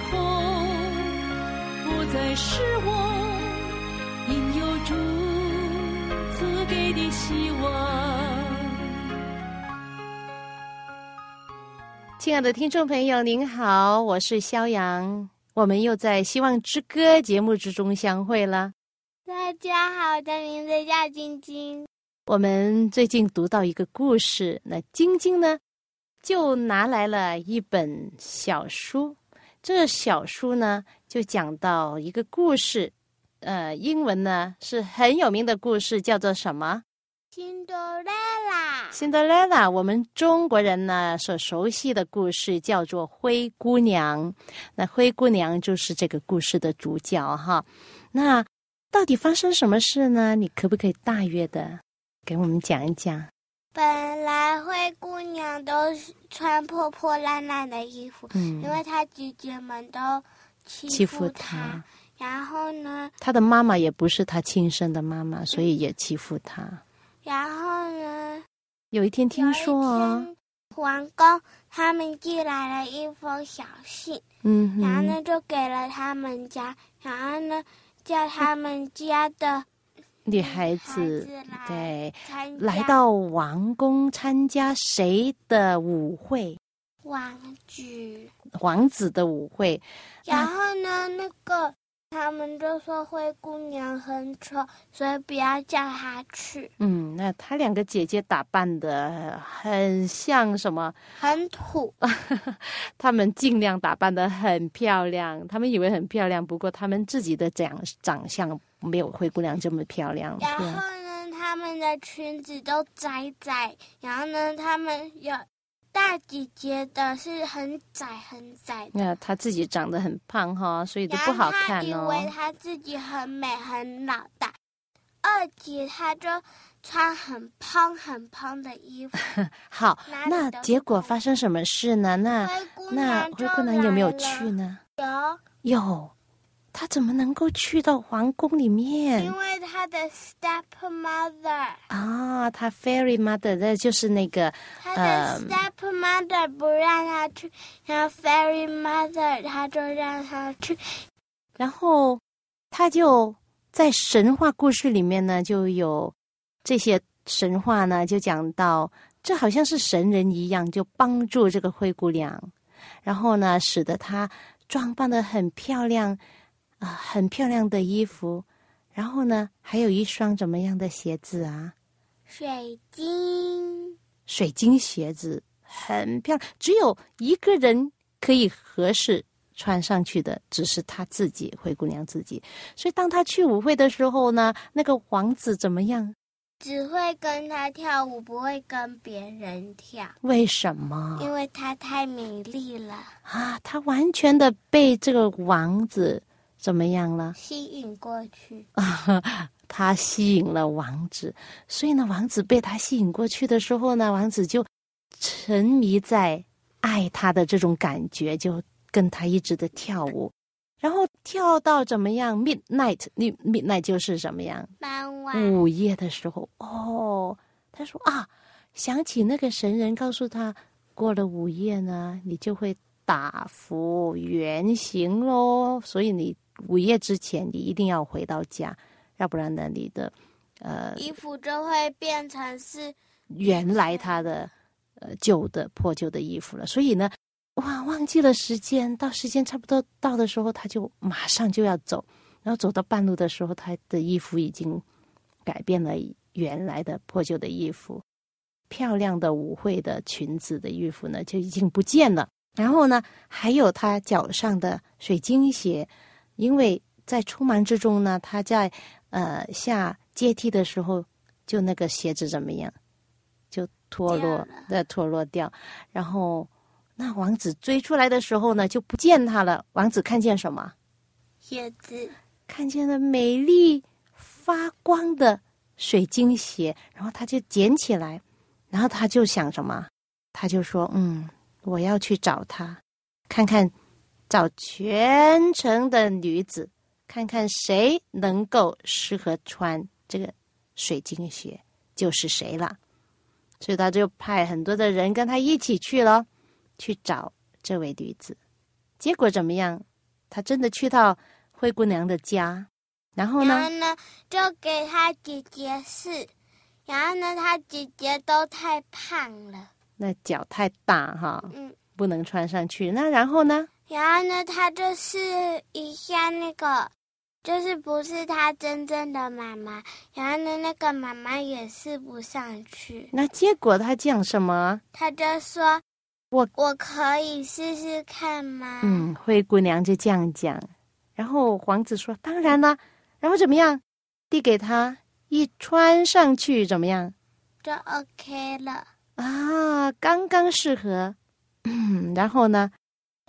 后不再是我应有主赐给的希望。亲爱的听众朋友，您好，我是肖阳，我们又在《希望之歌》节目之中相会了。大家好，我的名字叫晶晶。我们最近读到一个故事，那晶晶呢，就拿来了一本小书。这小书呢，就讲到一个故事，呃，英文呢是很有名的故事，叫做什么？辛德拉拉。辛德拉拉，我们中国人呢所熟悉的故事叫做灰姑娘。那灰姑娘就是这个故事的主角哈。那到底发生什么事呢？你可不可以大约的？给我们讲一讲。本来灰姑娘都是穿破破烂烂的衣服，嗯，因为她姐姐们都欺欺负她。然后呢，她的妈妈也不是她亲生的妈妈，所以也欺负她。然后呢，有一天听说有一哦，皇宫他们寄来了一封小信，嗯，然后呢就给了他们家，然后呢叫他们家的女孩子对来到王宫参加谁的舞会？王子。王子的舞会。然后呢，那个他们就说灰姑娘很丑，所以不要叫她去，嗯，那她两个姐姐打扮的很像什么？很土。他们尽量打扮的很漂亮，他们以为很漂亮，不过他们自己的长长相没有灰姑娘这么漂亮。然后呢，他们的裙子都窄窄，然后呢，他们有大姐姐的是很窄很窄的。那她自己长得很胖哈，所以都不好看哦她以。为她自己很美很老大，二姐她就穿很胖很胖的衣服。好，那结果发生什么事呢？那那娘灰姑娘有没有去呢？有。有，她怎么能够去到皇宫里面因为他的 stepmother，啊？他 fairy mother，的就是那个他的嗯 stepmother 不让他去，然后 fairy mother 他就让他去。然后他就在神话故事里面呢，就有这些神话呢，就讲到这好像是神人一样，就帮助这个灰姑娘，然后呢，使得她装扮的很漂亮啊、很漂亮的衣服，然后呢，还有一双怎么样的鞋子啊？水晶，水晶鞋子，很漂亮，只有一个人可以合适穿上去的，只是她自己，灰姑娘自己。所以当她去舞会的时候呢，那个王子怎么样？只会跟她跳舞，不会跟别人跳，为什么因为她太美丽了，啊？她完全的被这个王子怎么样了？吸引过去啊。他吸引了王子，所以呢，王子被他吸引过去的时候呢，王子就沉迷在爱他的这种感觉，就跟他一直的跳舞，然后跳到怎么样？midnight，你 midnight 就是什么样？傍晚，午夜的时候，哦，他说啊，想起那个神人告诉他，过了午夜呢，你就会打服原形喽，所以你午夜之前你一定要回到家，要不然呢，你的呃衣服就会变成是原来他的呃旧的破旧的衣服了，所以呢，哇，忘记了时间，到时间差不多到的时候，他就马上就要走，然后走到半路的时候，他的衣服已经改变了原来的破旧的衣服，漂亮的舞会的裙子的衣服呢就已经不见了。然后呢，还有他脚上的水晶鞋，因为在匆忙之中呢，他在呃下阶梯的时候，就那个鞋子怎么样？就脱落掉了的脱落掉。然后那王子追出来的时候呢，就不见他了。王子看见什么？鞋子，看见了美丽发光的水晶鞋，然后他就捡起来，然后他就想什么？他就说：“嗯，我要去找他，看看找全城的女子，看看谁能够适合穿这个水晶鞋，就是谁了。”所以他就派很多的人跟他一起去了，去找这位女子。结果怎么样？他真的去到灰姑娘的家，然后呢然后？呢，就给他姐姐试，然后呢，他姐姐都太胖了，那脚太大哈，嗯，不能穿上去。那然后呢？然后呢，他就试一下那个，就是不是他真正的妈妈，然后呢，那个妈妈也试不上去，那结果他讲什么？他就说：“我我可以试试看吗？”嗯，灰姑娘就这样讲。然后皇子说：“当然啦。”然后怎么样？递给他一穿上去，怎么样？就 OK 了。啊，刚刚适合。嗯，然后呢，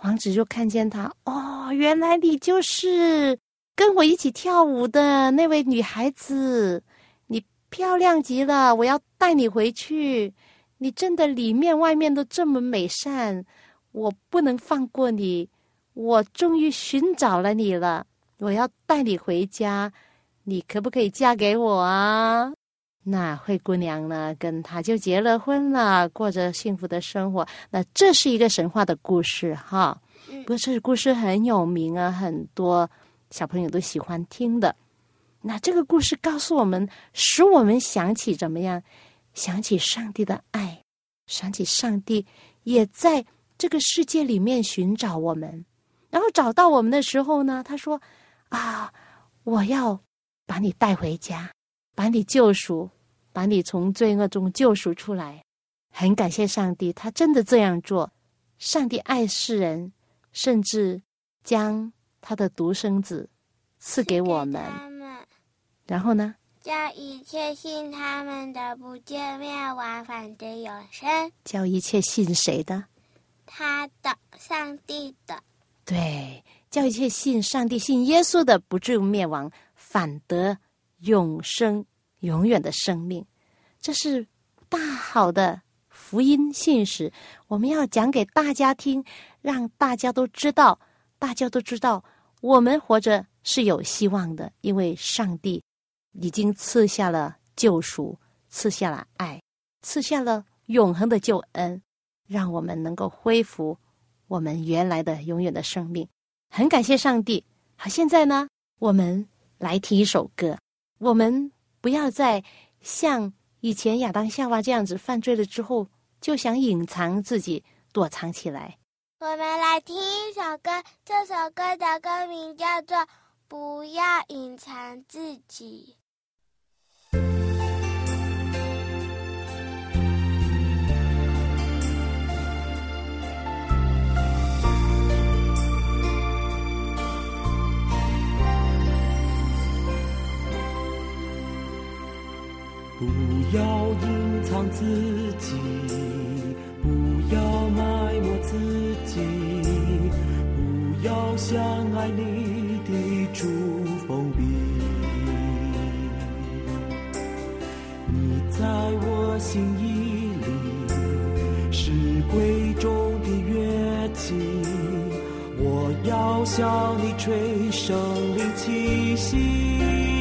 王子就看见他，哦，原来你就是跟我一起跳舞的那位女孩子，你漂亮极了，我要带你回去。你真的里面外面都这么美善，我不能放过你。我终于寻找了你了，我要带你回家，你可不可以嫁给我啊？那灰姑娘呢，跟他就结了婚了，过着幸福的生活。那这是一个神话的故事哈，嗯不过这个故事很有名啊，很多小朋友都喜欢听的。那这个故事告诉我们，使我们想起怎么样？想起上帝的爱，想起上帝也在这个世界里面寻找我们。然后找到我们的时候呢，他说：“啊，我要把你带回家。”把你救赎，把你从罪恶中救赎出来。很感谢上帝，他真的这样做。上帝爱世人，甚至将他的独生子赐给我们。他们然后呢，叫一切信他们的不见灭亡，反得永生。叫一切信谁的？他的上帝的，对，叫一切信上帝、信耶稣的，不至于灭亡，反得永生、永远的生命。这是大好的福音信使，我们要讲给大家听，让大家都知道，大家都知道，我们活着是有希望的，因为上帝已经赐下了救赎，赐下了爱，赐下了永恒的救恩，让我们能够恢复我们原来的永远的生命。很感谢上帝。好，现在呢，我们来听一首歌。我们不要再像以前亚当夏娃这样子犯罪了之后，就想隐藏自己，躲藏起来。我们来听一首歌，这首歌的歌名叫做《不要隐藏自己》。要隐藏自己，不要埋没自己，不要像爱你的主封闭。你在我心意里是贵重的乐器，我要向你吹生灵气息。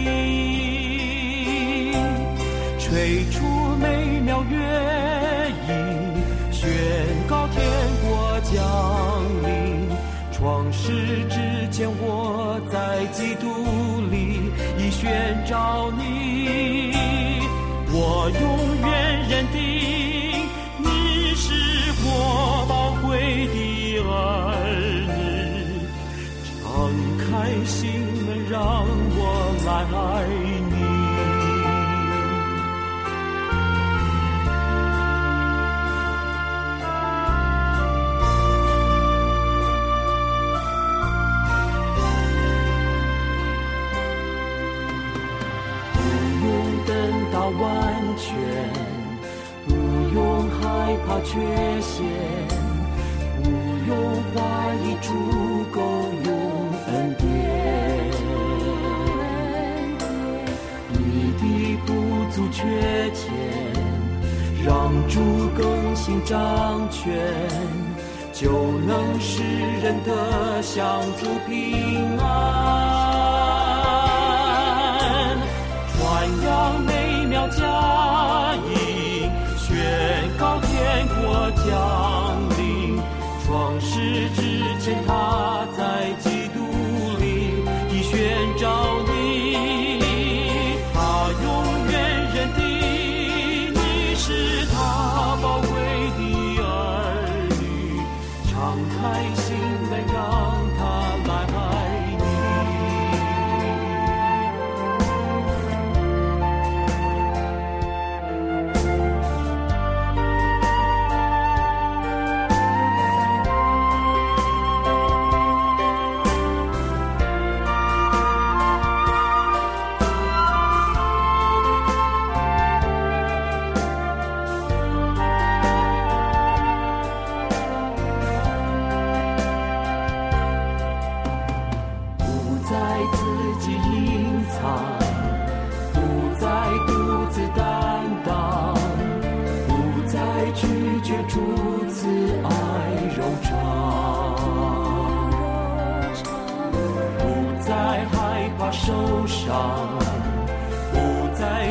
吹出美妙乐音，宣告天国降临。创世之前，我在基督里已宣召完全不用害怕缺陷，不用怀疑，足够有恩典，你的不足缺欠，让主更新掌权，就能使人的享福平安。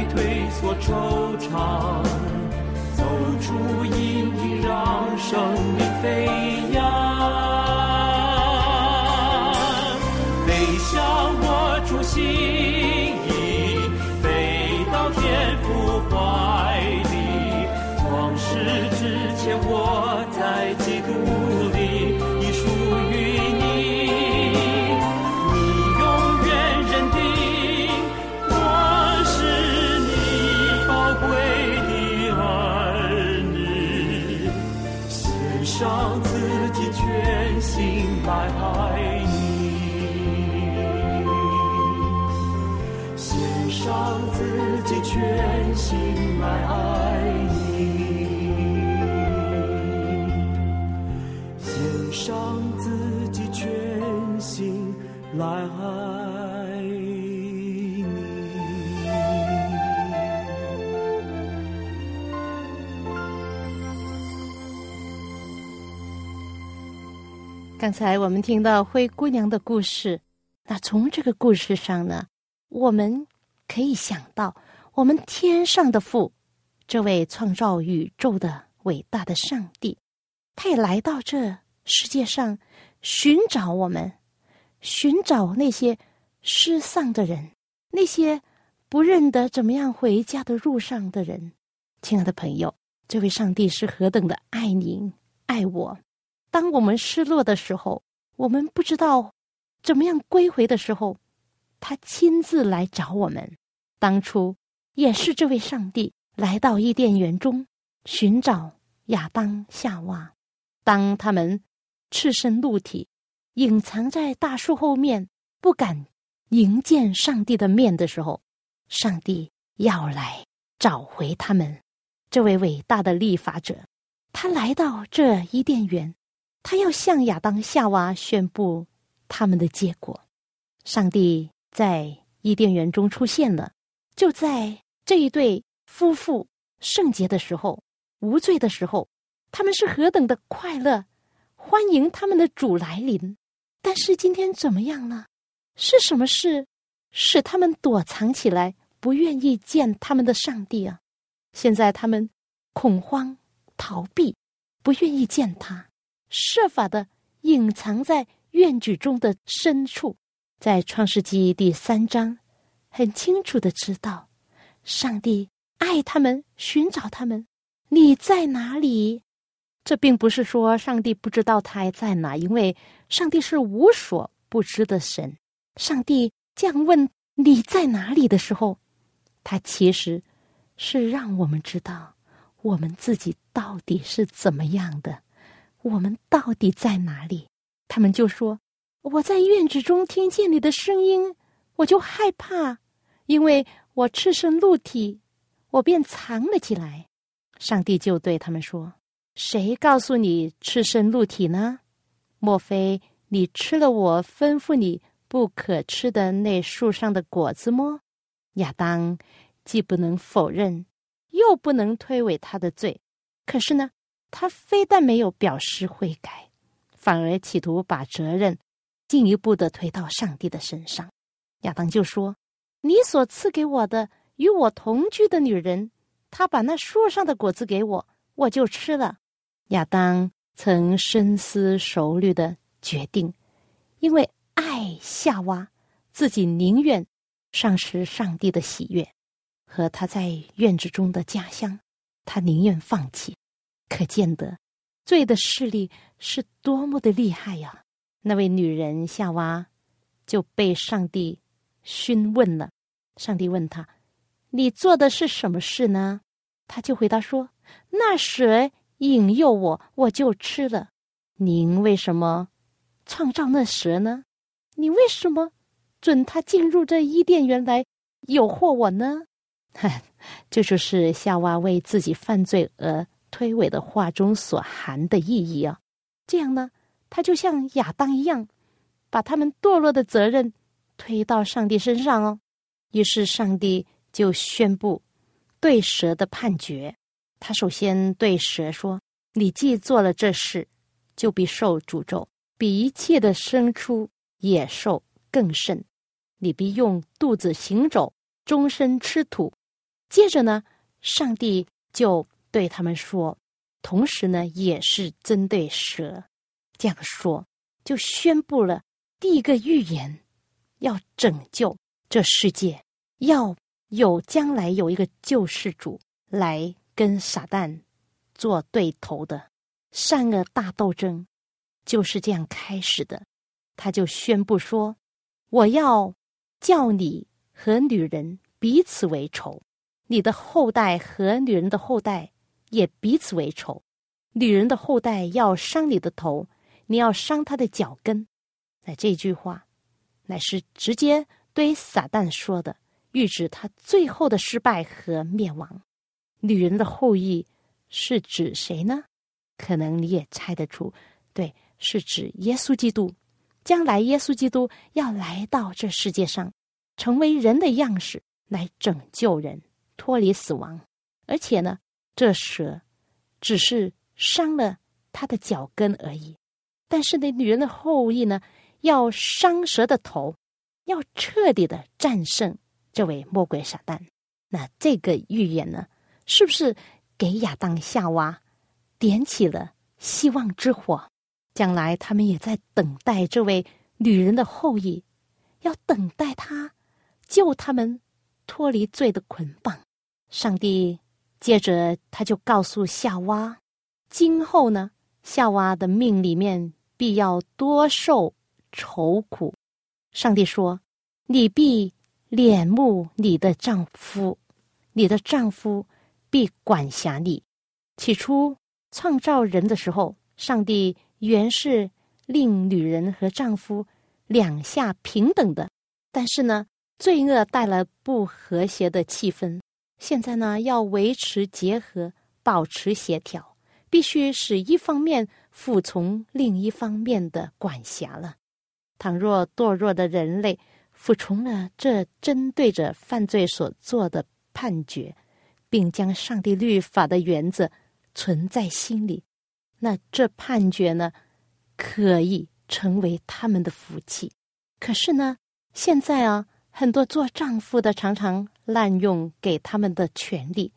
退缩惆怅，走出阴影，让生命来爱你。刚才我们听到灰姑娘的故事，那从这个故事上呢，我们可以想到，我们天上的父，这位创造宇宙的伟大的上帝，他也来到这世界上寻找我们，寻找那些失丧的人，那些不认得怎么样回家的路上的人。亲爱的朋友，这位上帝是何等的爱您，爱我。当我们失落的时候，我们不知道怎么样归回的时候，他亲自来找我们。当初也是这位上帝来到伊甸园中寻找亚当夏娃，当他们赤身露体，隐藏在大树后面，不敢迎见上帝的面的时候，上帝要来找回他们。这位伟大的立法者，他来到这伊甸园。他要向亚当、夏娃宣布他们的结果。上帝在伊甸园中出现了，就在这一对夫妇圣洁的时候、无罪的时候，他们是何等的快乐，欢迎他们的主来临。但是今天怎么样呢？是什么事使他们躲藏起来，不愿意见他们的上帝啊？现在他们恐慌、逃避，不愿意见他。设法的隐藏在院子中的深处，在创世纪第三章，很清楚的知道，上帝爱他们，寻找他们。你在哪里？这并不是说上帝不知道他还在哪，因为上帝是无所不知的神。上帝这样问你在哪里的时候，他其实是让我们知道我们自己到底是怎么样的。我们到底在哪里？他们就说：“我在院子中听见你的声音，我就害怕，因为我赤身露体，我便藏了起来。”上帝就对他们说：“谁告诉你赤身露体呢？莫非你吃了我吩咐你不可吃的那树上的果子么？亚当既不能否认，又不能推诿他的罪。可是呢，他非但没有表示悔改，反而企图把责任进一步的推到上帝的身上。亚当就说：“你所赐给我的与我同居的女人，她把那树上的果子给我，我就吃了。”亚当曾深思熟虑的决定，因为爱夏娃，自己宁愿丧失上帝的喜悦和他在院子中的家乡，他宁愿放弃。可见得罪的势力是多么的厉害呀！那位女人夏娃就被上帝询问了。上帝问他：“你做的是什么事呢？”他就回答说：“那水。”引诱我，我就吃了。您为什么创造那蛇呢？你为什么准他进入这伊甸园来诱惑我呢？这就是夏娃为自己犯罪而推诿的话中所含的意义啊。这样呢，他就像亚当一样，把他们堕落的责任推到上帝身上哦。于是上帝就宣布对蛇的判决。他首先对蛇说：“你既做了这事，就必受诅咒，比一切的牲畜、野兽更甚。你必用肚子行走，终身吃土。”接着呢，上帝就对他们说，同时呢，也是针对蛇这样说，就宣布了第一个预言：要拯救这世界，要有将来有一个救世主来。跟撒旦做对头的善恶大斗争就是这样开始的。他就宣布说：“我要叫你和女人彼此为仇，你的后代和女人的后代也彼此为仇。女人的后代要伤你的头，你要伤他的脚跟。”那这句话乃是直接对撒旦说的，预指他最后的失败和灭亡。女人的后裔是指谁呢？可能你也猜得出，对，是指耶稣基督。将来耶稣基督要来到这世界上，成为人的样式，来拯救人，脱离死亡。而且呢，这蛇只是伤了他的脚跟而已。但是呢，女人的后裔呢，要伤蛇的头，要彻底的战胜这位魔鬼撒旦。那这个预言呢？是不是给亚当夏娃点起了希望之火？将来他们也在等待这位女人的后裔，要等待他救他们脱离罪的捆绑。上帝接着他就告诉夏娃，今后呢，夏娃的命里面必要多受愁苦。上帝说：“你必恋慕你的丈夫，你的丈夫。”必管辖你。起初创造人的时候，上帝原是令女人和丈夫两下平等的。但是呢，罪恶带来不和谐的气氛。现在呢，要维持结合，保持协调，必须使一方面服从另一方面的管辖了。倘若堕落的人类服从了这针对着犯罪所做的判决，并将上帝律法的原则存在心里，那这判决呢，可以成为他们的福气。可是呢，现在啊，很多做丈夫的常常滥用给他们的权利，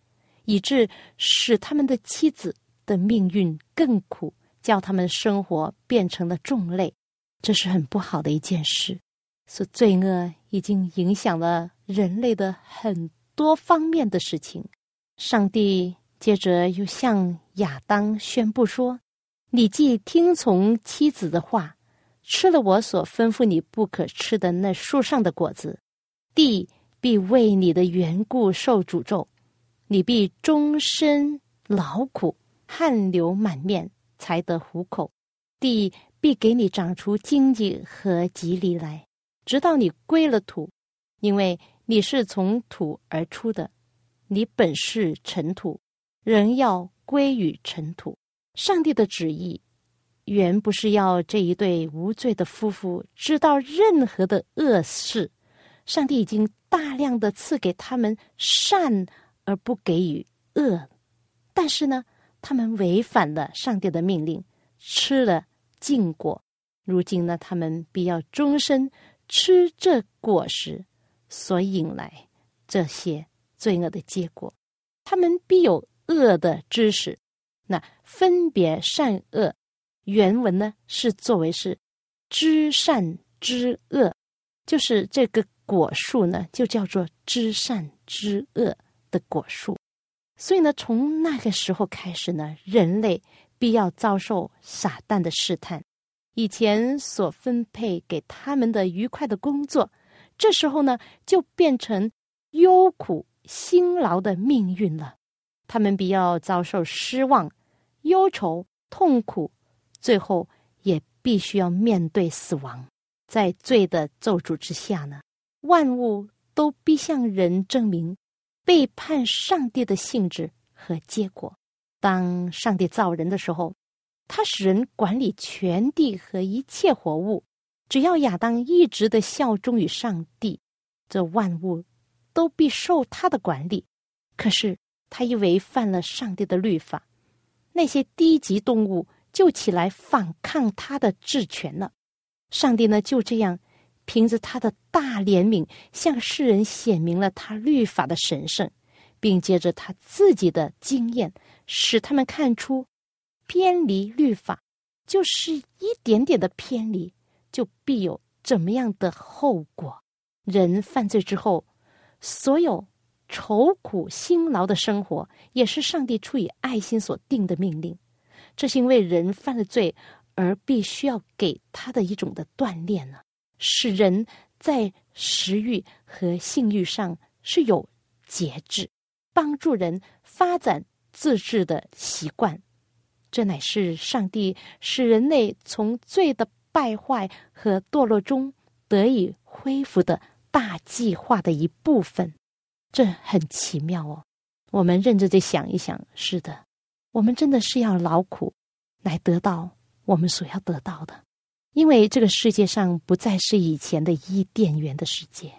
以致使他们的妻子的命运更苦，叫他们生活变成了重累，这是很不好的一件事。是罪恶已经影响了人类的很多方面的事情。上帝接着又向亚当宣布说：“你既听从妻子的话，吃了我所吩咐你不可吃的那树上的果子，地必为你的缘故受诅咒，你必终身劳苦，汗流满面才得糊口。地必给你长出荆棘和棘藜来，直到你归了土，因为你是从土而出的。”你本是尘土，人要归于尘土。上帝的旨意原不是要这一对无罪的夫妇知道任何的恶事，上帝已经大量的赐给他们善而不给予恶，但是呢，他们违反了上帝的命令，吃了禁果，如今呢，他们必要终身吃这果实所引来这些罪恶的结果，他们必有恶的知识。那分别善恶，原文呢是作为是知善知恶，就是这个果树呢就叫做知善知恶的果树。所以呢，从那个时候开始呢，人类必要遭受撒旦的试探。以前所分配给他们的愉快的工作，这时候呢就变成忧苦辛劳的命运了。他们必要遭受失望、忧愁、痛苦，最后也必须要面对死亡。在罪的咒诅之下呢，万物都必向人证明背叛上帝的性质和结果。当上帝造人的时候，他使人管理全地和一切活物，只要亚当一直的效忠于上帝，这万物都必受他的管理。可是。他一违反了上帝的律法，那些低级动物就起来反抗他的治权了。上帝呢，就这样凭着他的大怜悯，向世人显明了他律法的神圣，并借着他自己的经验，使他们看出偏离律法就是一点点的偏离，就必有怎么样的后果。人犯罪之后，所有。愁苦辛劳的生活，也是上帝出于爱心所定的命令。这是因为人犯了罪，而必须要给他的一种的锻炼呢，使人在食欲和性欲上是有节制，帮助人发展自制的习惯。这乃是上帝使人类从罪的败坏和堕落中得以恢复的大计划的一部分。这很奇妙哦，我们认真的想一想，是的，我们真的是要劳苦来得到我们所要得到的，因为这个世界上不再是以前的伊甸园的世界。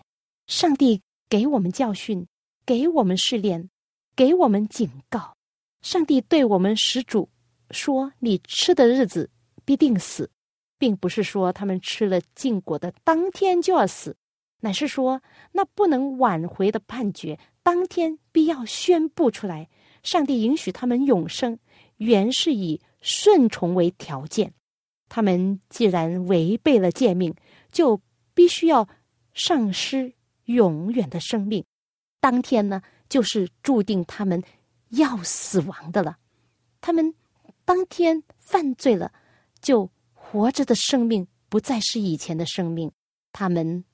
上帝给我们教训，给我们试炼，给我们警告。上帝对我们始祖说：“你吃的日子必定死，并不是说他们吃了禁果的当天就要死。”乃是说，那不能挽回的判决，当天必要宣布出来。上帝允许他们永生，原是以顺从为条件。他们既然违背了诫命，就必须要丧失永远的生命。当天呢，就是注定他们要死亡的了。他们当天犯罪了，就活着的生命不再是以前的生命。他们。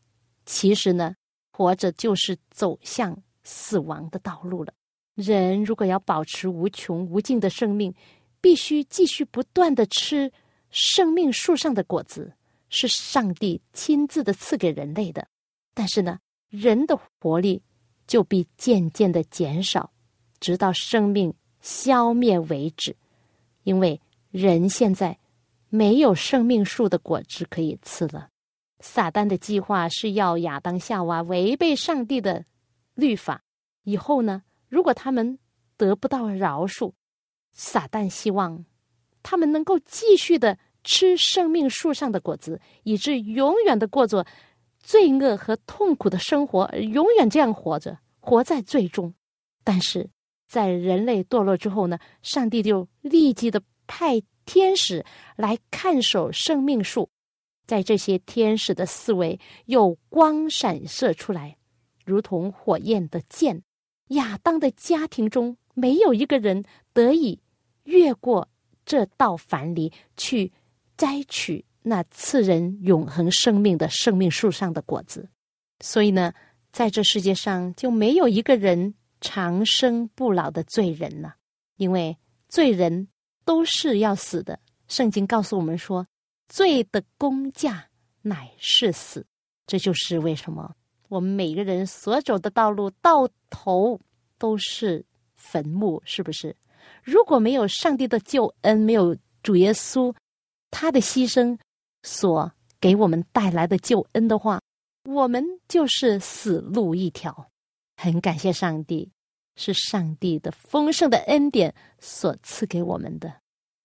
其实呢，活着就是走向死亡的道路了。人如果要保持无穷无尽的生命，必须继续不断的吃生命树上的果子，是上帝亲自的赐给人类的。但是呢，人的活力就必渐渐的减少，直到生命消灭为止。因为人现在没有生命树的果子可以吃了。撒旦的计划是要亚当夏娃违背上帝的律法，以后呢，如果他们得不到饶恕，撒旦希望他们能够继续的吃生命树上的果子，以致永远的过着罪恶和痛苦的生活，永远这样活着，活在罪中。但是在人类堕落之后呢，上帝就立即的派天使来看守生命树。在这些天使的思维，有光闪射出来，如同火焰的剑。亚当的家庭中没有一个人得以越过这道樊篱去摘取那赐人永恒生命的生命树上的果子。所以呢，在这世界上就没有一个人长生不老的罪人了，因为罪人都是要死的。圣经告诉我们说。罪的工价乃是死，这就是为什么我们每个人所走的道路到头都是坟墓，是不是？如果没有上帝的救恩，没有主耶稣他的牺牲所给我们带来的救恩的话，我们就是死路一条。很感谢上帝，是上帝的丰盛的恩典所赐给我们的。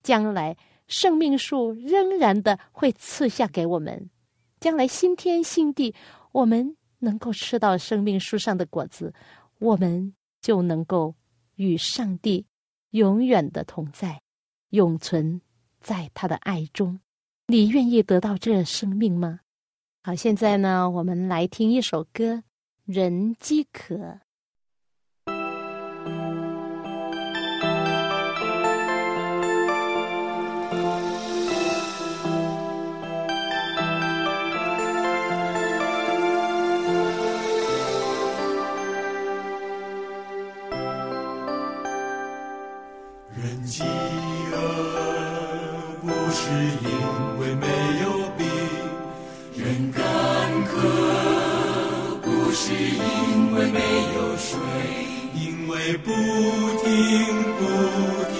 将来生命树仍然的会赐下给我们，将来新天新地，我们能够吃到生命树上的果子，我们就能够与上帝永远的同在，永存在他的爱中。你愿意得到这生命吗？好，现在呢，我们来听一首歌。人饥渴。为不听不听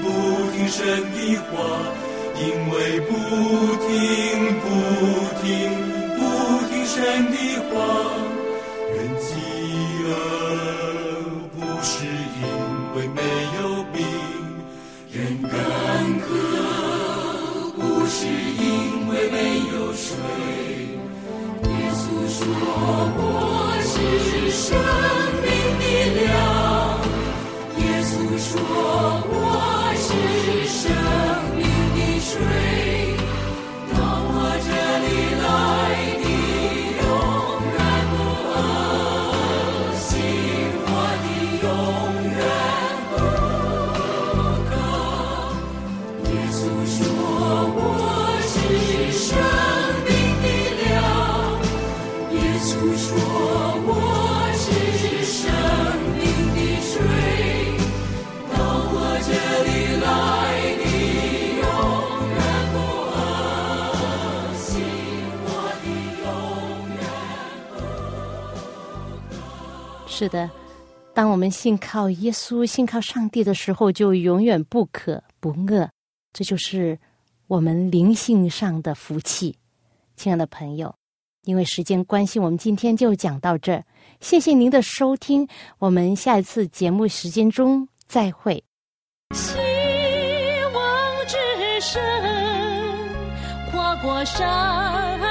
不听神的话，因为不听是的，当我们信靠耶稣、信靠上帝的时候，就永远不渴不饿。这就是我们灵性上的福气，亲爱的朋友。因为时间关系，我们今天就讲到这。谢谢您的收听，我们下一次节目时间中再会。希望之声，跨过山，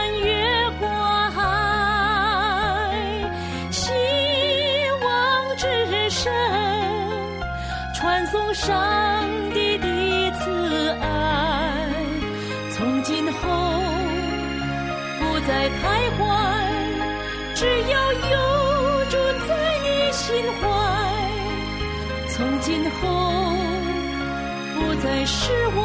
上帝的慈爱。从今后不再徘徊，只要有住在你心怀。从今后不再失望，